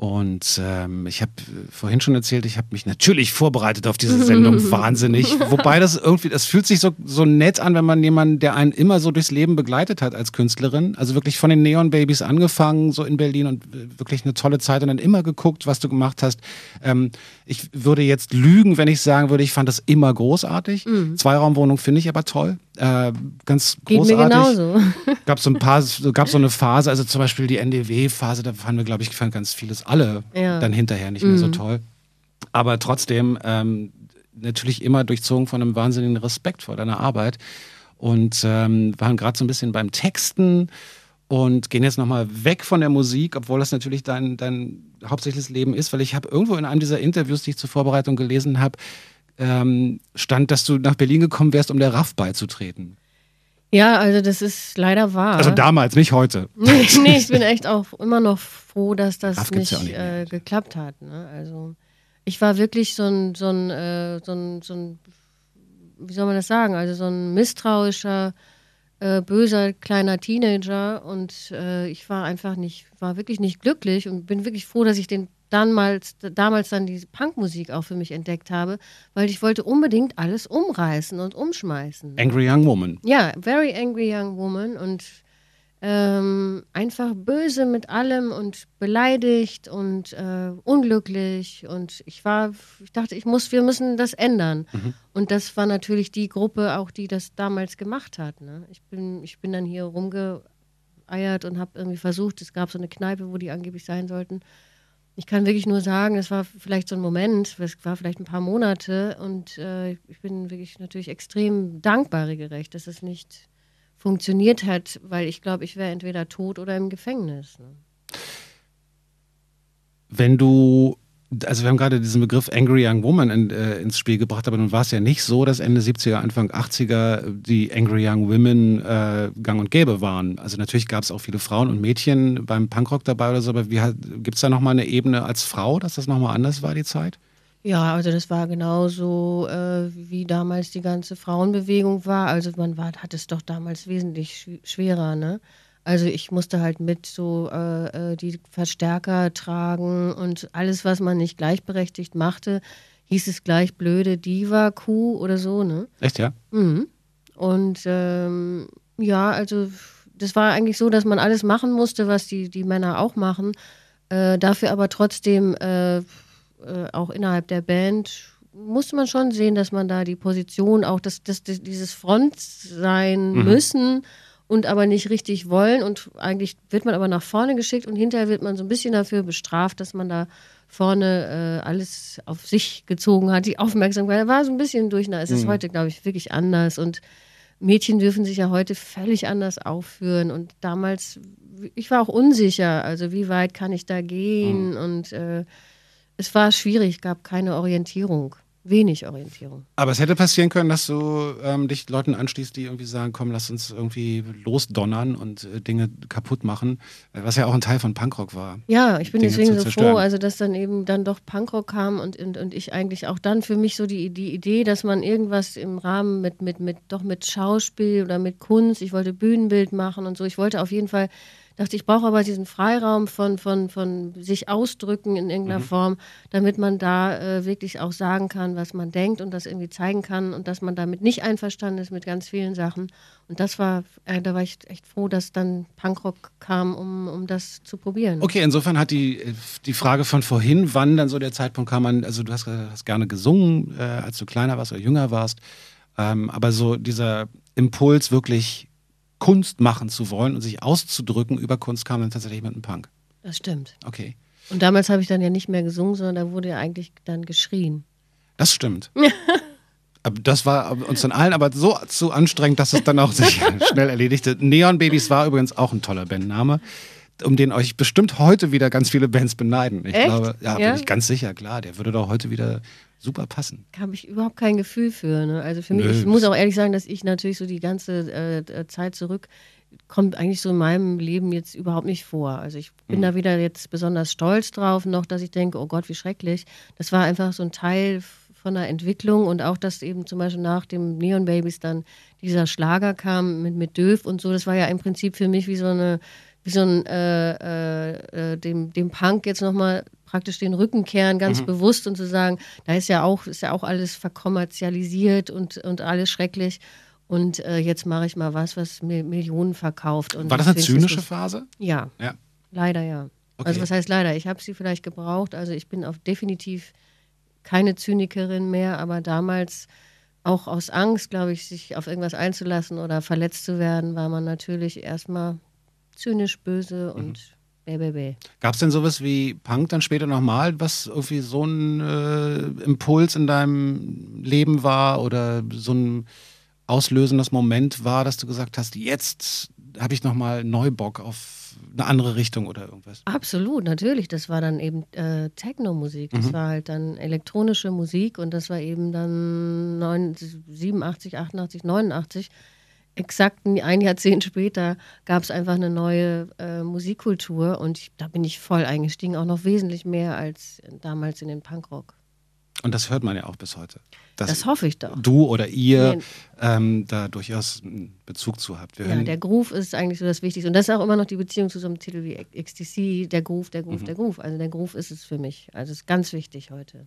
Und ähm, ich habe vorhin schon erzählt, ich habe mich natürlich vorbereitet auf diese Sendung, wahnsinnig. Wobei das irgendwie, das fühlt sich so, so nett an, wenn man jemanden, der einen immer so durchs Leben begleitet hat als Künstlerin. Also wirklich von den Neon Babies angefangen, so in Berlin und äh, wirklich eine tolle Zeit und dann immer geguckt, was du gemacht hast. Ähm, ich würde jetzt lügen, wenn ich sagen würde, ich fand das immer großartig. Zweiraumwohnung finde ich aber toll. Äh, ganz
Geht
großartig
mir genauso.
gab so ein paar, gab so eine Phase, also zum Beispiel die NDW-Phase, da fanden wir, glaube ich, fanden ganz vieles alle
Ja.
dann hinterher nicht mehr so toll. Aber trotzdem ähm, natürlich immer durchzogen von einem wahnsinnigen Respekt vor deiner Arbeit und ähm, waren gerade so ein bisschen beim Texten und gehen jetzt nochmal weg von der Musik, obwohl das natürlich dein, dein hauptsächliches Leben ist, weil ich habe irgendwo in einem dieser Interviews, die ich zur Vorbereitung gelesen habe, ähm, stand, dass du nach Berlin gekommen wärst, um der RAF beizutreten.
Ja, also das ist leider wahr.
Also damals, nicht heute.
nee, nee, ich bin echt auch immer noch froh, dass das nicht,
ja nicht
äh, geklappt hat. Ne? Also ich war wirklich so ein, so ein, äh, so ein, so ein, wie soll man das sagen? Also so ein misstrauischer, äh, böser kleiner Teenager und äh, ich war einfach nicht, war wirklich nicht glücklich und bin wirklich froh, dass ich den damals, damals dann die Punkmusik auch für mich entdeckt habe, weil ich wollte unbedingt alles umreißen und umschmeißen.
Angry Young Woman.
Ja, very angry young woman und ähm, einfach böse mit allem und beleidigt und äh, unglücklich und ich war, ich dachte, ich muss, wir müssen das ändern. Und das war natürlich die Gruppe auch, die das damals gemacht hat. Ne? Ich bin, ich bin dann hier rumgeeiert und habe irgendwie versucht, es gab so eine Kneipe, wo die angeblich sein sollten. Ich kann wirklich nur sagen, es war vielleicht so ein Moment, es war vielleicht ein paar Monate und äh, ich bin wirklich natürlich extrem dankbar, regelrecht, dass es nicht funktioniert hat, weil ich glaube, ich wäre entweder tot oder im Gefängnis. Ne?
Wenn du, also wir haben gerade diesen Begriff Angry Young Woman in, äh, ins Spiel gebracht, aber nun war es ja nicht so, dass Ende 70er, Anfang 80er die Angry Young Women äh, gang und gäbe waren. Also natürlich gab es auch viele Frauen und Mädchen beim Punkrock dabei oder so, aber gibt es da nochmal eine Ebene als Frau, dass das nochmal anders war, die Zeit?
Ja, also das war genauso, äh, wie damals die ganze Frauenbewegung war. Also man war, hat es doch damals wesentlich schwerer, ne? Also ich musste halt mit so äh, äh, die Verstärker tragen und alles, was man nicht gleichberechtigt machte, hieß es gleich blöde Diva, Kuh oder so, ne?
Echt, ja?
Mhm. Und ähm, ja, also das war eigentlich so, dass man alles machen musste, was die, die Männer auch machen. Äh, dafür aber trotzdem äh, äh, auch innerhalb der Band musste man schon sehen, dass man da die Position, auch das, das, das dieses Front sein mhm. müssen und aber nicht richtig wollen. Und eigentlich wird man aber nach vorne geschickt und hinterher wird man so ein bisschen dafür bestraft, dass man da vorne äh, alles auf sich gezogen hat. Die Aufmerksamkeit war so ein bisschen durch. Es ist mhm. heute, glaube ich, wirklich anders. Und Mädchen dürfen sich ja heute völlig anders aufführen. Und damals, ich war auch unsicher, also wie weit kann ich da gehen? Mhm. Und äh, es war schwierig, gab keine Orientierung wenig Orientierung.
Aber es hätte passieren können, dass du ähm, dich Leuten anschließt, die irgendwie sagen, komm, lass uns irgendwie losdonnern und äh, Dinge kaputt machen, äh, was ja auch ein Teil von Punkrock war.
Ja, ich bin Dinge deswegen so froh, also dass dann eben dann doch Punkrock kam und, und, und ich eigentlich auch dann für mich so die, die Idee, dass man irgendwas im Rahmen mit, mit, mit, doch mit Schauspiel oder mit Kunst, ich wollte Bühnenbild machen und so, ich wollte auf jeden Fall dachte, ich brauche aber diesen Freiraum von, von, von sich ausdrücken in irgendeiner mhm. Form, damit man da äh, wirklich auch sagen kann, was man denkt und das irgendwie zeigen kann und dass man damit nicht einverstanden ist mit ganz vielen Sachen. Und das war, äh, da war ich echt froh, dass dann Punkrock kam, um, um das zu probieren.
Okay, insofern hat die, die Frage von vorhin, wann dann so der Zeitpunkt kam, an, also du hast, hast gerne gesungen, äh, als du kleiner warst oder jünger warst, ähm, aber so dieser Impuls wirklich Kunst machen zu wollen und sich auszudrücken über Kunst kam dann tatsächlich mit dem Punk.
Das stimmt.
Okay.
Und damals habe ich dann ja nicht mehr gesungen, sondern da wurde ja eigentlich dann geschrien.
Das stimmt. das war uns dann allen aber so zu anstrengend, dass es dann auch sich schnell erledigte. Neon Babies war übrigens auch ein toller Bandname, um den euch bestimmt heute wieder ganz viele Bands beneiden. Ich
Echt?
glaube, ja, ja, bin ich ganz sicher, klar, der würde doch heute wieder super passen.
Habe ich überhaupt kein Gefühl für. Ne? Also für mich, Nö. ich muss auch ehrlich sagen, dass ich natürlich so die ganze äh, Zeit zurück kommt eigentlich so in meinem Leben jetzt überhaupt nicht vor. Also ich bin mhm. da wieder jetzt besonders stolz drauf, noch, dass ich denke, oh Gott, wie schrecklich. Das war einfach so ein Teil von der Entwicklung und auch, dass eben zum Beispiel nach dem Neon Babies dann dieser Schlager kam mit, mit Döf und so. Das war ja im Prinzip für mich wie so eine wie so ein äh, äh, äh dem, dem Punk jetzt nochmal praktisch den Rücken kehren, ganz mhm. bewusst und zu sagen, da ist ja auch, ist ja auch alles verkommerzialisiert und, und alles schrecklich. Und äh, jetzt mache ich mal was, was Millionen verkauft. Und
War das eine zynische Phase?
Ja. ja. Leider ja. Okay. Also was heißt leider? Ich habe sie vielleicht gebraucht. Also ich bin auf definitiv keine Zynikerin mehr, aber damals auch aus Angst, glaube ich, sich auf irgendwas einzulassen oder verletzt zu werden, war man natürlich erstmal zynisch, böse und mhm.
Gab es denn sowas wie Punk dann später nochmal, was irgendwie so ein äh, Impuls in deinem Leben war oder so ein auslösendes Moment war, dass du gesagt hast, jetzt habe ich nochmal neu Bock auf eine andere Richtung oder irgendwas?
Absolut, natürlich. Das war dann eben äh, Techno-Musik. Das mhm. war halt dann elektronische Musik und das war eben dann 9, 87, 88, 89 exakt ein Jahrzehnt später gab es einfach eine neue äh, Musikkultur und ich, da bin ich voll eingestiegen, auch noch wesentlich mehr als damals in den Punkrock.
Und das hört man ja auch bis heute.
Das hoffe ich doch.
Du oder ihr ähm, da durchaus einen Bezug zu habt.
Wir ja, der Groove ist eigentlich so das Wichtigste. Und das ist auch immer noch die Beziehung zu so einem Titel wie XTC, der Groove, der Groove, mhm. der Groove. Also der Groove ist es für mich. Also ist ganz wichtig heute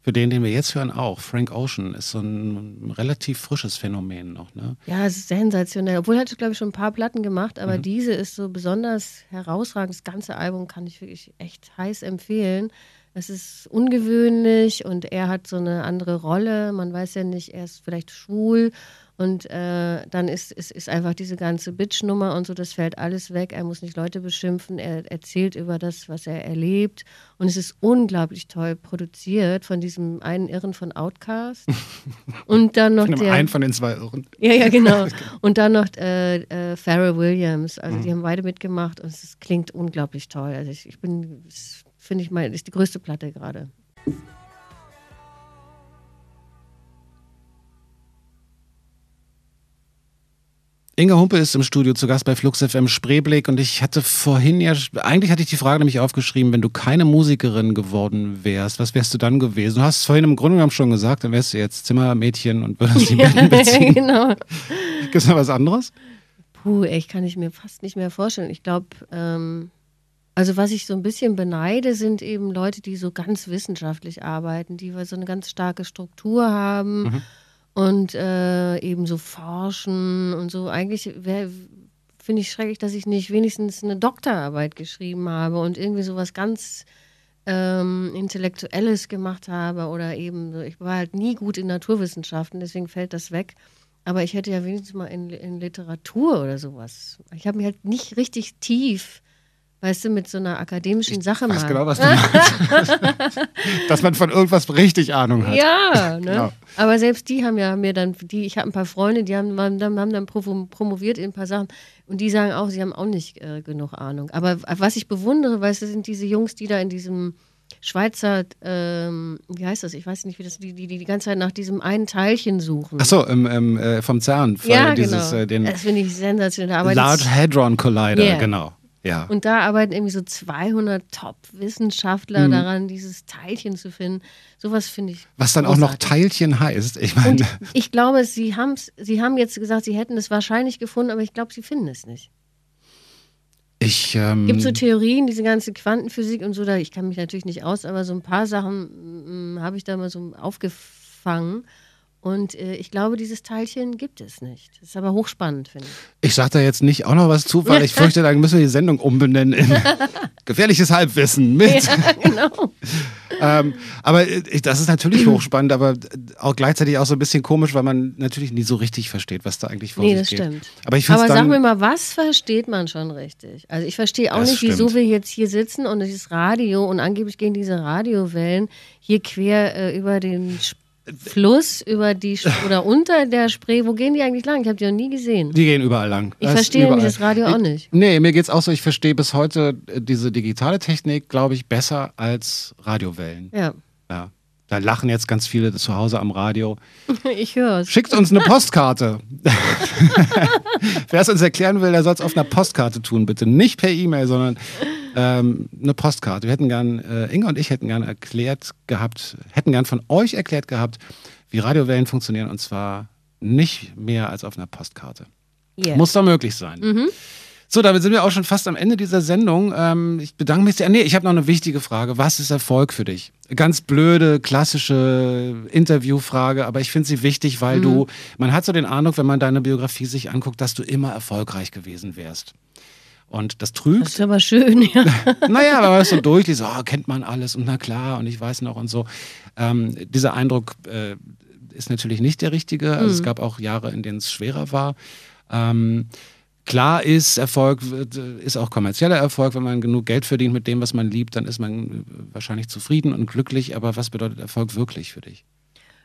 für den, den wir jetzt hören, auch. Frank Ocean ist so ein relativ frisches Phänomen noch. Ne?
Ja, es ist sensationell. Obwohl er hat, glaube ich, schon ein paar Platten gemacht, aber mhm. diese ist so besonders herausragend. Das ganze Album kann ich wirklich echt heiß empfehlen. Es ist ungewöhnlich und er hat so eine andere Rolle. Man weiß ja nicht, er ist vielleicht schwul und äh, dann ist, ist, ist einfach diese ganze Bitch-Nummer und so, das fällt alles weg. Er muss nicht Leute beschimpfen, er erzählt über das, was er erlebt. Und es ist unglaublich toll produziert von diesem einen Irren von Outcast. und dann noch
von
der.
einen von den zwei Irren.
Ja, ja, genau. Und dann noch äh, äh, Pharrell Williams. Also mhm. die haben beide mitgemacht und es klingt unglaublich toll. Also ich, ich bin finde ich mal, ist die größte Platte gerade.
Inga Humpe ist im Studio zu Gast bei Flux FM Spreeblick und ich hatte vorhin ja, eigentlich hatte ich die Frage nämlich aufgeschrieben, wenn du keine Musikerin geworden wärst, was wärst du dann gewesen? Du hast es vorhin im Grunde genommen schon gesagt, dann wärst du jetzt Zimmermädchen und würdest die Betten beziehen.
genau.
Gibt es noch was anderes?
Puh, echt, kann ich mir fast nicht mehr vorstellen. Ich glaube, ähm, also was ich so ein bisschen beneide, sind eben Leute, die so ganz wissenschaftlich arbeiten, die so eine ganz starke Struktur haben.
Mhm
und äh, eben so forschen und so. Eigentlich finde ich schrecklich, dass ich nicht wenigstens eine Doktorarbeit geschrieben habe und irgendwie so was ganz ähm, Intellektuelles gemacht habe oder eben, so. ich war halt nie gut in Naturwissenschaften, deswegen fällt das weg. Aber ich hätte ja wenigstens mal in, in Literatur oder sowas. Ich habe mich halt nicht richtig tief weißt du, mit so einer akademischen Sache
ich
mal.
weiß genau, was du meinst. Dass man von irgendwas richtig Ahnung hat.
Ja, ne? Genau. aber selbst die haben ja mir dann, die, ich habe ein paar Freunde, die haben, haben dann promoviert in ein paar Sachen und die sagen auch, sie haben auch nicht äh, genug Ahnung. Aber was ich bewundere, weißt du, sind diese Jungs, die da in diesem Schweizer, ähm, wie heißt das? Ich weiß nicht, wie das, die, die, die ganze Zeit nach diesem einen Teilchen suchen.
Ach so, ähm, ähm, vom CERN.
Ja,
dieses,
genau.
Äh,
das finde ich sensationell.
Large Hadron Collider, yeah. genau. Ja.
Und da arbeiten irgendwie so 200 Top-Wissenschaftler mhm. daran, dieses Teilchen zu finden. Sowas finde ich.
Was dann großartig. auch noch Teilchen heißt. Ich meine.
ich glaube, sie, haben's, sie haben jetzt gesagt, sie hätten es wahrscheinlich gefunden, aber ich glaube, sie finden es nicht.
Ich. Ähm,
Gibt so Theorien, diese ganze Quantenphysik und so, da ich kann mich natürlich nicht aus, aber so ein paar Sachen mm, habe ich da mal so aufgefangen. Und äh, ich glaube, dieses Teilchen gibt es nicht. Das ist aber hochspannend, finde ich.
Ich sage da jetzt nicht auch noch was zu, weil ich fürchte, dann müssen wir die Sendung umbenennen in gefährliches Halbwissen mit.
Ja, genau.
ähm, aber ich, das ist natürlich hochspannend, aber auch gleichzeitig auch so ein bisschen komisch, weil man natürlich nie so richtig versteht, was da eigentlich vor
nee,
sich
geht. Nee, das stimmt.
Aber, ich
aber sag mir mal, was versteht man schon richtig? Also ich verstehe auch nicht,
stimmt.
wieso wir jetzt hier sitzen und dieses Radio und angeblich gehen diese Radiowellen hier quer äh, über den Sp Fluss über die oder unter der Spree. Wo gehen die eigentlich lang? Ich habe die noch nie gesehen.
Die gehen überall lang.
Ich verstehe nämlich das Radio auch nicht.
Nee, mir geht es auch so, ich verstehe bis heute äh, diese digitale Technik, glaube ich, besser als Radiowellen.
Ja.
Ja. Da lachen jetzt ganz viele zu Hause am Radio.
Ich höre es.
Schickt uns eine Postkarte. Wer es uns erklären will, der soll es auf einer Postkarte tun, bitte. Nicht per E-Mail, sondern ähm, eine Postkarte. Wir hätten gern, äh, Inge und ich hätten gern erklärt gehabt, hätten gern von euch erklärt gehabt, wie Radiowellen funktionieren und zwar nicht mehr als auf einer Postkarte. Yeah. Muss doch möglich sein.
Mhm.
So, damit sind wir auch schon fast am Ende dieser Sendung. Ähm, ich bedanke mich sehr. Nee, ich habe noch eine wichtige Frage. Was ist Erfolg für dich? Ganz blöde, klassische Interviewfrage, aber ich finde sie wichtig, weil mhm. du, man hat so den Eindruck, wenn man deine Biografie sich anguckt, dass du immer erfolgreich gewesen wärst. Und das trügt. Das
ist aber schön, ja.
naja, wenn man das so durchliest, oh, kennt man alles und na klar und ich weiß noch und so. Ähm, dieser Eindruck äh, ist natürlich nicht der richtige. Also mhm. Es gab auch Jahre, in denen es schwerer war. Ähm, klar ist, Erfolg ist auch kommerzieller Erfolg. Wenn man genug Geld verdient mit dem, was man liebt, dann ist man wahrscheinlich zufrieden und glücklich. Aber was bedeutet Erfolg wirklich für dich?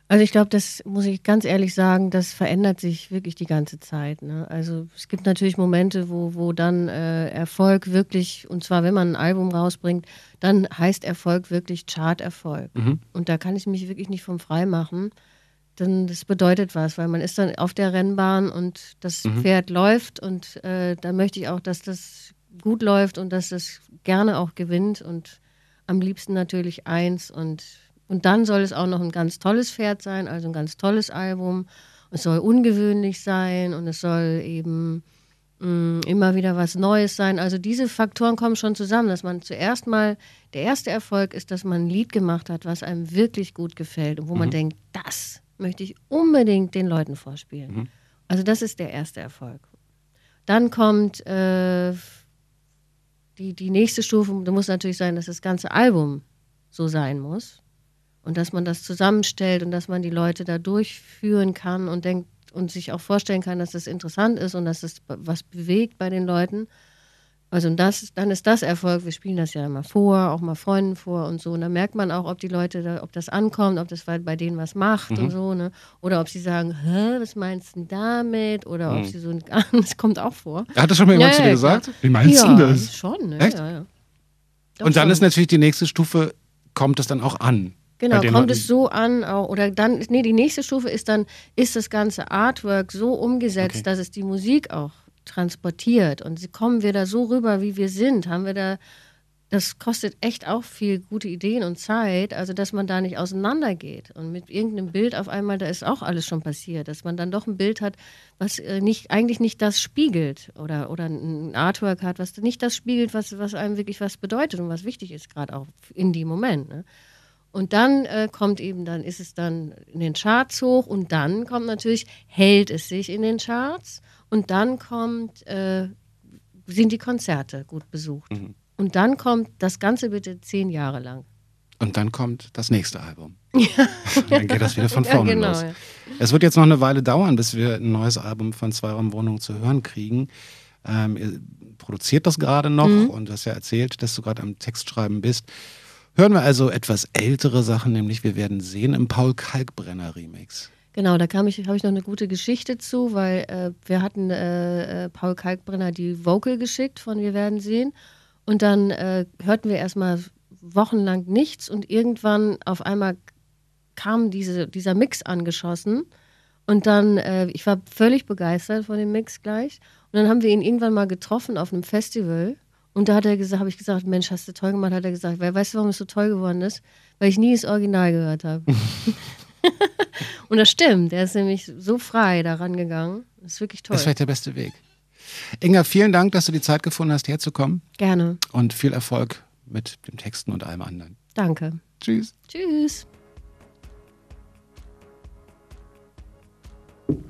Also ich glaube, das muss ich ganz ehrlich sagen, das verändert sich wirklich die ganze Zeit. Ne? Also es gibt natürlich Momente, wo, wo dann äh, Erfolg wirklich, und zwar wenn man ein Album rausbringt, dann heißt Erfolg wirklich Chart-Erfolg. Mhm. Und da kann ich mich wirklich nicht vom frei machen. Denn das bedeutet was, weil man ist dann auf der Rennbahn und das mhm. Pferd läuft und äh, da möchte ich auch, dass das gut läuft und dass das gerne auch gewinnt und am liebsten natürlich eins und und dann soll es auch noch ein ganz tolles Pferd sein, also ein ganz tolles Album. Es soll ungewöhnlich sein und es soll eben mh, mm, immer wieder was Neues sein. Also diese Faktoren kommen schon zusammen, dass man zuerst mal, der erste Erfolg ist, dass man ein Lied gemacht hat, was einem wirklich gut gefällt und wo mhm. man denkt, das möchte ich unbedingt den Leuten vorspielen. Mhm. Also das ist der erste Erfolg. Dann kommt äh, die, die nächste Stufe, da muss natürlich sein, dass das ganze Album so sein muss und dass man das zusammenstellt und dass man die Leute da durchführen kann und denkt und sich auch vorstellen kann, dass das interessant ist und dass es was bewegt bei den Leuten. Also das, dann ist das Erfolg. Wir spielen das ja immer vor, auch mal Freunden vor und so. Und dann merkt man auch, ob die Leute, da, ob das ankommt, ob das bei denen was macht mhm. und so. Ne? Oder ob sie sagen, Hä, was meinst du damit? Oder mhm. ob sie so, das kommt auch vor.
Hat das schon mal jemand ja, zu dir gesagt? Wie meinst
ja,
du das?
Schon, ne?
Echt?
Ja, ja.
Und dann
schon.
ist natürlich die nächste Stufe, kommt es dann auch an?
Genau, kommt es so an, oder dann, nee, die nächste Stufe ist dann, ist das ganze Artwork so umgesetzt,
Okay.
dass es die Musik auch transportiert und kommen wir da so rüber, wie wir sind, haben wir da, das kostet echt auch viel gute Ideen und Zeit, also dass man da nicht auseinandergeht und mit irgendeinem Bild auf einmal, da ist auch alles schon passiert, dass man dann doch ein Bild hat, was äh, nicht, eigentlich nicht das spiegelt oder, oder ein Artwork hat, was nicht das spiegelt, was, was einem wirklich was bedeutet und was wichtig ist, gerade auch in dem Moment. Ne? Und dann äh, kommt eben, dann ist es dann in den Charts hoch und dann kommt natürlich, hält es sich in den Charts und dann kommt, äh, sind die Konzerte gut besucht. Und dann kommt das Ganze bitte zehn Jahre lang.
Und dann kommt das nächste Album. dann geht das wieder von
Ja,
vorne
genau,
los.
ja.
Es wird jetzt noch eine Weile dauern, bis wir ein neues Album von Zweiraumwohnung zu hören kriegen. Ähm, ihr produziert das gerade noch
Mhm.
und du hast ja erzählt, dass du gerade am Textschreiben bist. Hören wir also etwas ältere Sachen, nämlich wir werden sehen im Paul Kalkbrenner Remix.
Genau, da kam ich, habe ich noch eine gute Geschichte zu, weil äh, wir hatten äh, äh, Paul Kalkbrenner die Vocal geschickt von Wir werden sehen. Und dann äh, hörten wir erstmal wochenlang nichts und irgendwann auf einmal kam diese, dieser Mix angeschossen. Und dann, äh, ich war völlig begeistert von dem Mix gleich. Und dann haben wir ihn irgendwann mal getroffen auf einem Festival. Und da hat er gesagt, habe ich gesagt, Mensch, hast du toll gemacht, hat er gesagt, weil weißt du, warum es so toll geworden ist? Weil ich nie das Original gehört habe. Und das stimmt, der ist nämlich so frei daran gegangen. Das ist wirklich toll.
Das ist vielleicht der beste Weg. Inga, vielen Dank, dass du die Zeit gefunden hast, herzukommen
Gerne.
und viel Erfolg mit dem Texten und allem anderen.
Danke.
Tschüss.
Tschüss.